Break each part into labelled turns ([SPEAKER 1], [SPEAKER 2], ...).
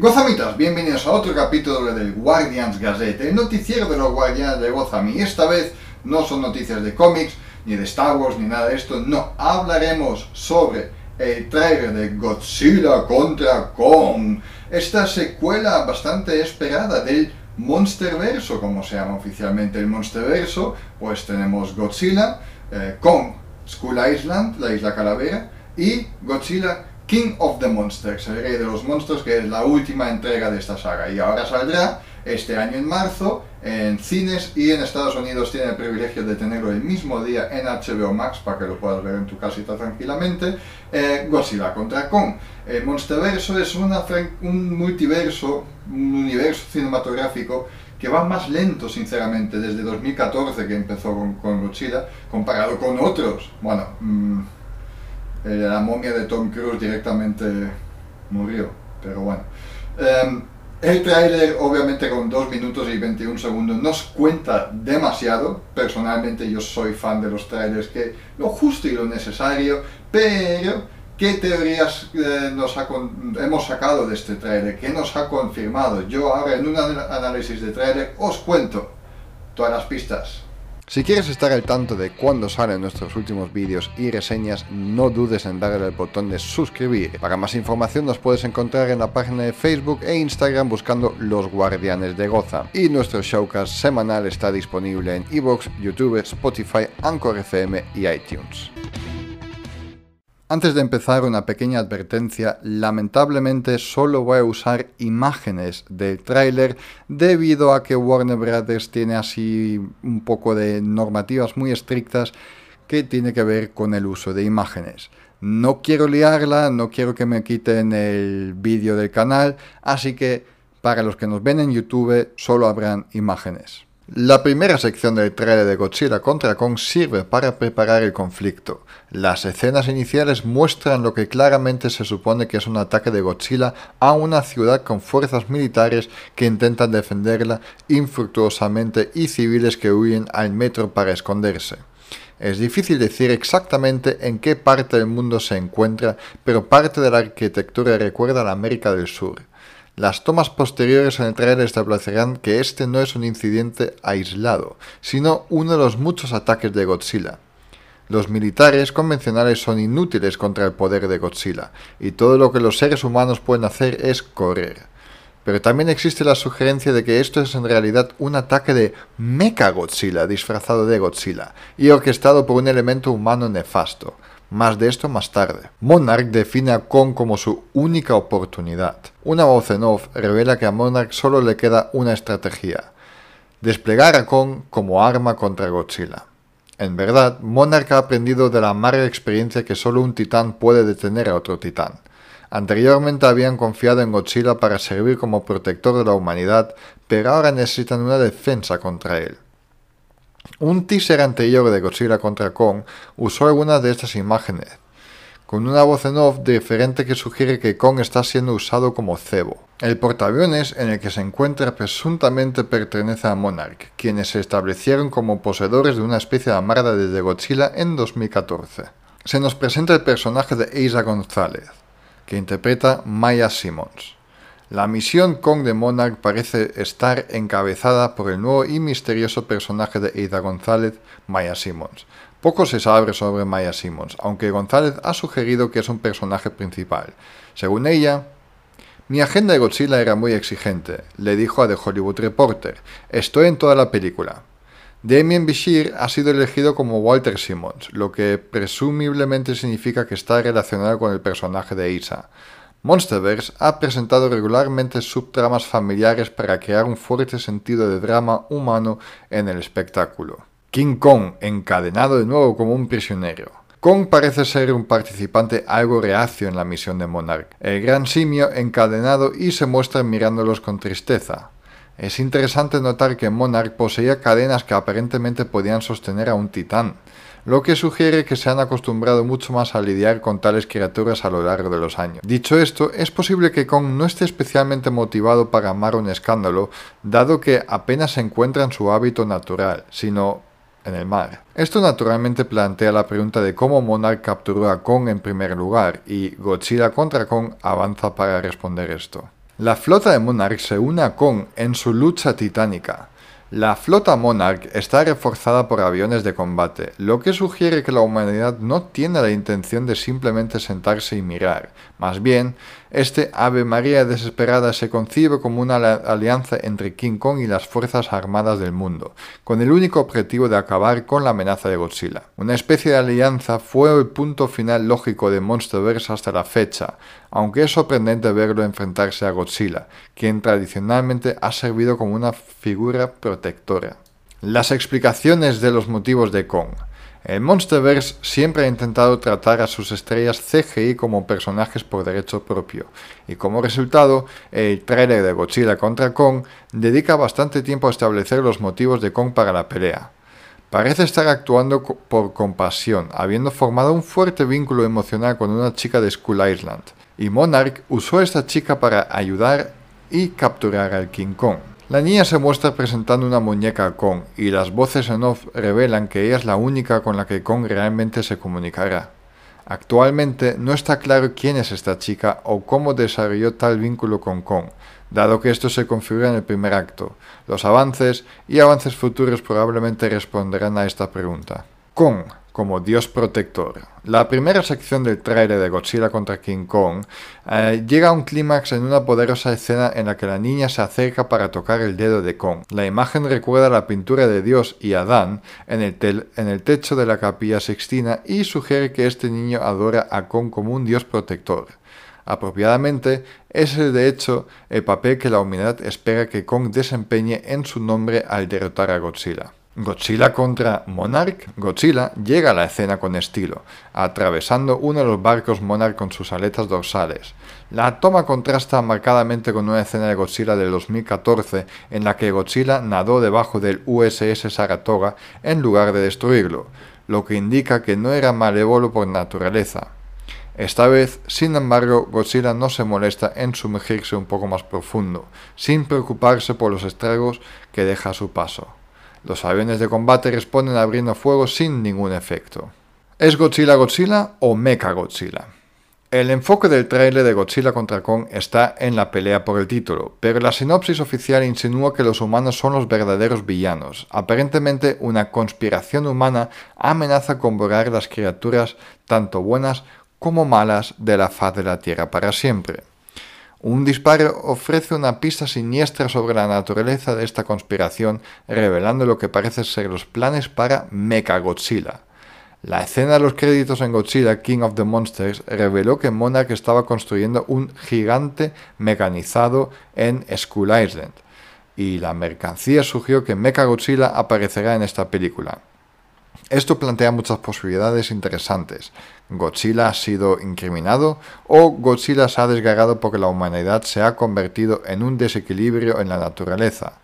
[SPEAKER 1] Gozamitas, bienvenidos a otro capítulo del Guardians Gazette, el noticiero de los Guardianes de Gotham. Y esta vez no son noticias de cómics, ni de Star Wars, ni nada de esto. No, hablaremos sobre el trailer de Godzilla contra Kong. Esta secuela bastante esperada del Monsterverso, como se llama oficialmente el Monsterverso. Pues tenemos Godzilla, eh, Kong, Skull Island, la isla calavera, y Godzilla King of the Monsters, el rey de los monstruos, que es la última entrega de esta saga. Y ahora saldrá este año en marzo en cines y en Estados Unidos tiene el privilegio de tenerlo el mismo día en HBO Max para que lo puedas ver en tu casita tranquilamente. Eh, Godzilla contra Kong. El Monsterverso es una, un multiverso, un universo cinematográfico que va más lento, sinceramente, desde 2014 que empezó con, Godzilla, comparado con otros. Bueno. Mm, eh, la momia de Tom Cruise directamente murió, pero bueno. Em, el tráiler, obviamente con 2 minutos y 21 segundos, nos cuenta demasiado. Personalmente yo soy fan de los trailers, que lo justo y lo necesario, pero ¿qué teorías eh, nos hemos sacado de este tráiler? ¿Qué nos ha confirmado? Yo ahora en un análisis de tráiler os cuento todas las pistas. Si quieres estar al tanto de cuándo salen nuestros últimos vídeos y reseñas, no dudes en darle al botón de suscribir. Para más información nos puedes encontrar en la página de Facebook e Instagram buscando Los Guardianes de Goza. Y nuestro showcast semanal está disponible en Evox, YouTube, Spotify, Anchor FM y iTunes. Antes de empezar, una pequeña advertencia. Lamentablemente solo voy a usar imágenes del tráiler debido a que Warner Brothers tiene así un poco de normativas muy estrictas que tiene que ver con el uso de imágenes. No quiero liarla, no quiero que me quiten el vídeo del canal, así que para los que nos ven en YouTube solo habrán imágenes. La primera sección del trailer de Godzilla contra Kong sirve para preparar el conflicto. Las escenas iniciales muestran lo que claramente se supone que es un ataque de Godzilla a una ciudad con fuerzas militares que intentan defenderla infructuosamente y civiles que huyen al metro para esconderse. Es difícil decir exactamente en qué parte del mundo se encuentra, pero parte de la arquitectura recuerda a la América del Sur. Las tomas posteriores en el trailer establecerán que este no es un incidente aislado, sino uno de los muchos ataques de Godzilla. Los militares convencionales son inútiles contra el poder de Godzilla, y todo lo que los seres humanos pueden hacer es correr. Pero también existe la sugerencia de que esto es en realidad un ataque de Mecha Godzilla disfrazado de Godzilla y orquestado por un elemento humano nefasto, más de esto más tarde. Monarch define a Kong como su única oportunidad. Una voz en off revela que a Monarch solo le queda una estrategia. Desplegar a Kong como arma contra Godzilla. En verdad, Monarch ha aprendido de la amarga experiencia que solo un titán puede detener a otro titán. Anteriormente habían confiado en Godzilla para servir como protector de la humanidad, pero ahora necesitan una defensa contra él. Un teaser anterior de Godzilla contra Kong usó algunas de estas imágenes, con una voz en off diferente que sugiere que Kong está siendo usado como cebo. El portaaviones en el que se encuentra presuntamente pertenece a Monarch, quienes se establecieron como poseedores de una especie de amarra desde Godzilla en 2014. Se nos presenta el personaje de Isa González, que interpreta Maya Simmons. La misión Kong de Monarch parece estar encabezada por el nuevo y misterioso personaje de Ada González, Maya Simmons. Poco se sabe sobre Maya Simmons, aunque González ha sugerido que es un personaje principal. Según ella, mi agenda de Godzilla era muy exigente, le dijo a The Hollywood Reporter. Estoy en toda la película. Damien Bishir ha sido elegido como Walter Simmons, lo que presumiblemente significa que está relacionado con el personaje de Isa. Monsterverse ha presentado regularmente subtramas familiares para crear un fuerte sentido de drama humano en el espectáculo. King Kong, encadenado de nuevo como un prisionero. Kong parece ser un participante algo reacio en la misión de Monarch. El gran simio encadenado y se muestra mirándolos con tristeza. Es interesante notar que Monarch poseía cadenas que aparentemente podían sostener a un titán lo que sugiere que se han acostumbrado mucho más a lidiar con tales criaturas a lo largo de los años. Dicho esto, es posible que Kong no esté especialmente motivado para amar un escándalo, dado que apenas se encuentra en su hábito natural, sino en el mar. Esto naturalmente plantea la pregunta de cómo Monarch capturó a Kong en primer lugar, y Godzilla contra Kong avanza para responder esto. La flota de Monarch se une a Kong en su lucha titánica. La flota Monarch está reforzada por aviones de combate, lo que sugiere que la humanidad no tiene la intención de simplemente sentarse y mirar. Más bien, este Ave María desesperada se concibe como una alianza entre King Kong y las fuerzas armadas del mundo, con el único objetivo de acabar con la amenaza de Godzilla. Una especie de alianza fue el punto final lógico de Monsterverse hasta la fecha, aunque es sorprendente verlo enfrentarse a Godzilla, quien tradicionalmente ha servido como una figura protectora. Las explicaciones de los motivos de Kong. El Monsterverse siempre ha intentado tratar a sus estrellas CGI como personajes por derecho propio, y como resultado, el trailer de Godzilla contra Kong dedica bastante tiempo a establecer los motivos de Kong para la pelea. Parece estar actuando por compasión, habiendo formado un fuerte vínculo emocional con una chica de Skull Island, y Monarch usó a esta chica para ayudar y capturar al King Kong. La niña se muestra presentando una muñeca Kong y las voces en off revelan que ella es la única con la que Kong realmente se comunicará. Actualmente no está claro quién es esta chica o cómo desarrolló tal vínculo con Kong, dado que esto se configura en el primer acto. Los avances y avances futuros probablemente responderán a esta pregunta. Kong, como dios protector. La primera sección del trailer de Godzilla contra King Kong eh, llega a un clímax en una poderosa escena en la que la niña se acerca para tocar el dedo de Kong. La imagen recuerda la pintura de Dios y Adán en el, techo de la capilla sixtina y sugiere que este niño adora a Kong como un dios protector. Apropiadamente, es de hecho el papel que la humanidad espera que Kong desempeñe en su nombre al derrotar a Godzilla. Godzilla contra Monarch. Godzilla llega a la escena con estilo, atravesando uno de los barcos Monarch con sus aletas dorsales. La toma contrasta marcadamente con una escena de Godzilla del 2014 en la que Godzilla nadó debajo del USS Saratoga en lugar de destruirlo, lo que indica que no era malévolo por naturaleza. Esta vez, sin embargo, Godzilla no se molesta en sumergirse un poco más profundo, sin preocuparse por los estragos que deja a su paso. Los aviones de combate responden abriendo fuego sin ningún efecto. ¿Es Godzilla Godzilla o Mecha Godzilla? El enfoque del trailer de Godzilla contra Kong está en la pelea por el título, pero la sinopsis oficial insinúa que los humanos son los verdaderos villanos. Aparentemente, una conspiración humana amenaza con borrar las criaturas tanto buenas como malas de la faz de la Tierra para siempre. Un disparo ofrece una pista siniestra sobre la naturaleza de esta conspiración, revelando lo que parece ser los planes para Mecha Godzilla. La escena de los créditos en Godzilla King of the Monsters reveló que Monarch estaba construyendo un gigante mecanizado en Skull Island, y la mercancía sugirió que Mecha Godzilla aparecerá en esta película. Esto plantea muchas posibilidades interesantes. Godzilla ha sido incriminado o Godzilla se ha desgarrado porque la humanidad se ha convertido en un desequilibrio en la naturaleza.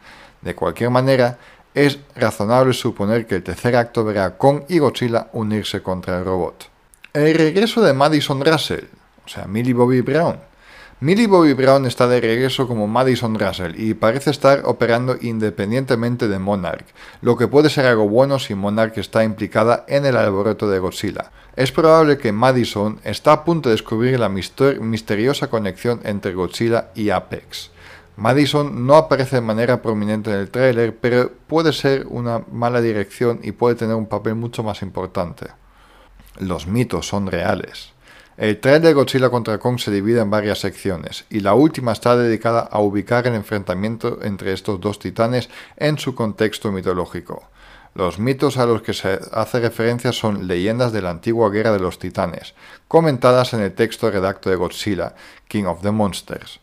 [SPEAKER 1] De cualquier manera, es razonable suponer que el tercer acto verá a Kong y Godzilla unirse contra el robot. El regreso de Madison Russell, o sea, Millie Bobby Brown, Millie Bobby Brown está de regreso como Madison Russell y parece estar operando independientemente de Monarch, lo que puede ser algo bueno si Monarch está implicada en el alboroto de Godzilla. Es probable que Madison está a punto de descubrir la misteriosa conexión entre Godzilla y Apex. Madison no aparece de manera prominente en el tráiler, pero puede ser una mala dirección y puede tener un papel mucho más importante. Los mitos son reales. El tren de Godzilla contra Kong se divide en varias secciones, y la última está dedicada a ubicar el enfrentamiento entre estos dos titanes en su contexto mitológico. Los mitos a los que se hace referencia son leyendas de la antigua guerra de los titanes, comentadas en el texto redacto de Godzilla, King of the Monsters.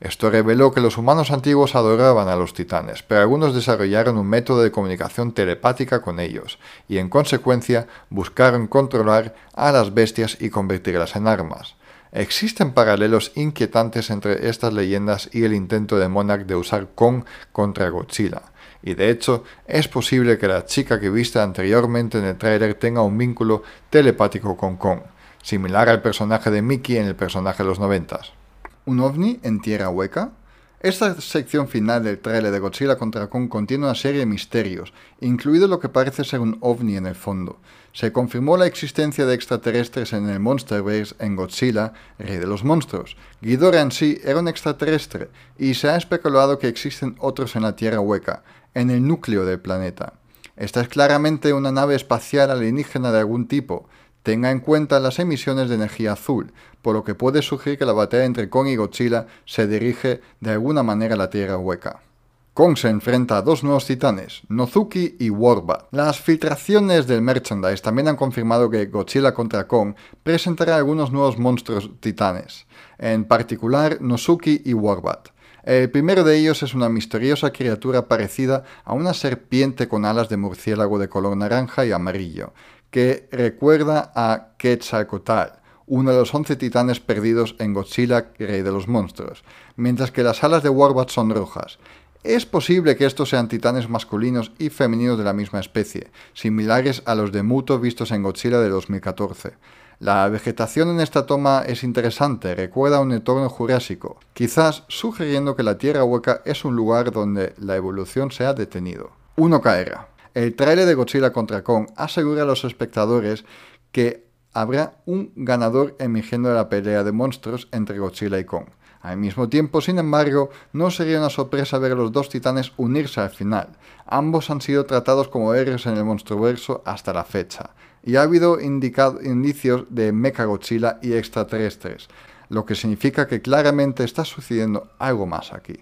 [SPEAKER 1] Esto reveló que los humanos antiguos adoraban a los titanes, pero algunos desarrollaron un método de comunicación telepática con ellos, y en consecuencia buscaron controlar a las bestias y convertirlas en armas. Existen paralelos inquietantes entre estas leyendas y el intento de Monarch de usar Kong contra Godzilla, y de hecho es posible que la chica que viste anteriormente en el tráiler tenga un vínculo telepático con Kong, similar al personaje de Mickey en el personaje de los noventas. ¿Un ovni en tierra hueca? Esta sección final del trailer de Godzilla contra Kong contiene una serie de misterios, incluido lo que parece ser un ovni en el fondo. se confirmó la existencia de extraterrestres en el Monsterverse en Godzilla, Rey de los Monstruos. Ghidorah en sí era un extraterrestre y se ha especulado que existen otros en la Tierra Hueca, en el núcleo del planeta. Esta es claramente una nave espacial alienígena de algún tipo. Tenga en cuenta las emisiones de energía azul, por lo que puede sugerir que la batalla entre Kong y Godzilla se dirige de alguna manera a la Tierra Hueca. Kong se enfrenta a dos nuevos titanes, Nozuki y Warbat. Las filtraciones del merchandise también han confirmado que Godzilla contra Kong presentará algunos nuevos monstruos titanes, en particular Nozuki y Warbat. El primero de ellos es una misteriosa criatura parecida a una serpiente con alas de murciélago de color naranja y amarillo, que recuerda a Quetzalcoatl, uno de los 11 titanes perdidos en Godzilla, Rey de los Monstruos, mientras que las alas de Warbat son rojas. Es posible que estos sean titanes masculinos y femeninos de la misma especie, similares a los de Muto vistos en Godzilla de 2014. La vegetación en esta toma es interesante, recuerda a un entorno jurásico, quizás sugiriendo que la Tierra Hueca es un lugar donde la evolución se ha detenido. 1 caerá. El trailer de Godzilla contra Kong asegura a los espectadores que habrá un ganador emergiendo de la pelea de monstruos entre Godzilla y Kong. Al mismo tiempo, sin embargo, no sería una sorpresa ver a los dos titanes unirse al final. Ambos han sido tratados como héroes en el monstruoverso hasta la fecha, y ha habido indicios de Mechagodzilla y extraterrestres, lo que significa que claramente está sucediendo algo más aquí.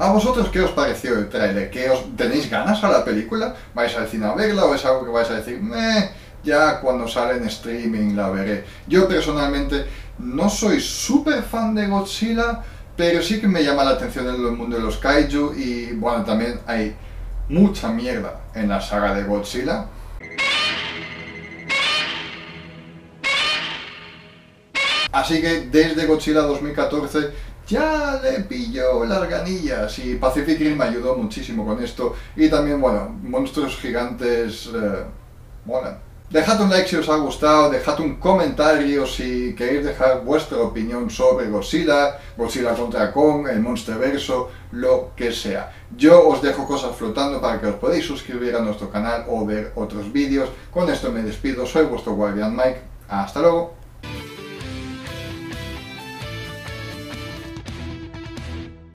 [SPEAKER 1] ¿A vosotros qué os pareció el tráiler? ¿Qué os tenéis ganas a la película? ¿Vais al cine a verla o es algo que vais a decir, meh, ya cuando sale en streaming la veré? Yo personalmente no soy súper fan de Godzilla, pero sí que me llama la atención el mundo de los kaiju y bueno, también hay mucha mierda en la saga de Godzilla. Así que desde Godzilla 2014 ya le pilló las ganillas y Pacific Rim me ayudó muchísimo con esto y también, bueno, monstruos gigantes eh, Dejad un like si os ha gustado, dejad un comentario si queréis dejar vuestra opinión sobre Godzilla, Godzilla contra Kong, el Monsterverso, lo que sea. Yo os dejo cosas flotando para que os podáis suscribir a nuestro canal o ver otros vídeos. Con esto me despido, soy vuestro Guardian Mike, hasta luego.